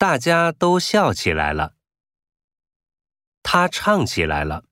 大家都笑起来了。他唱起来了。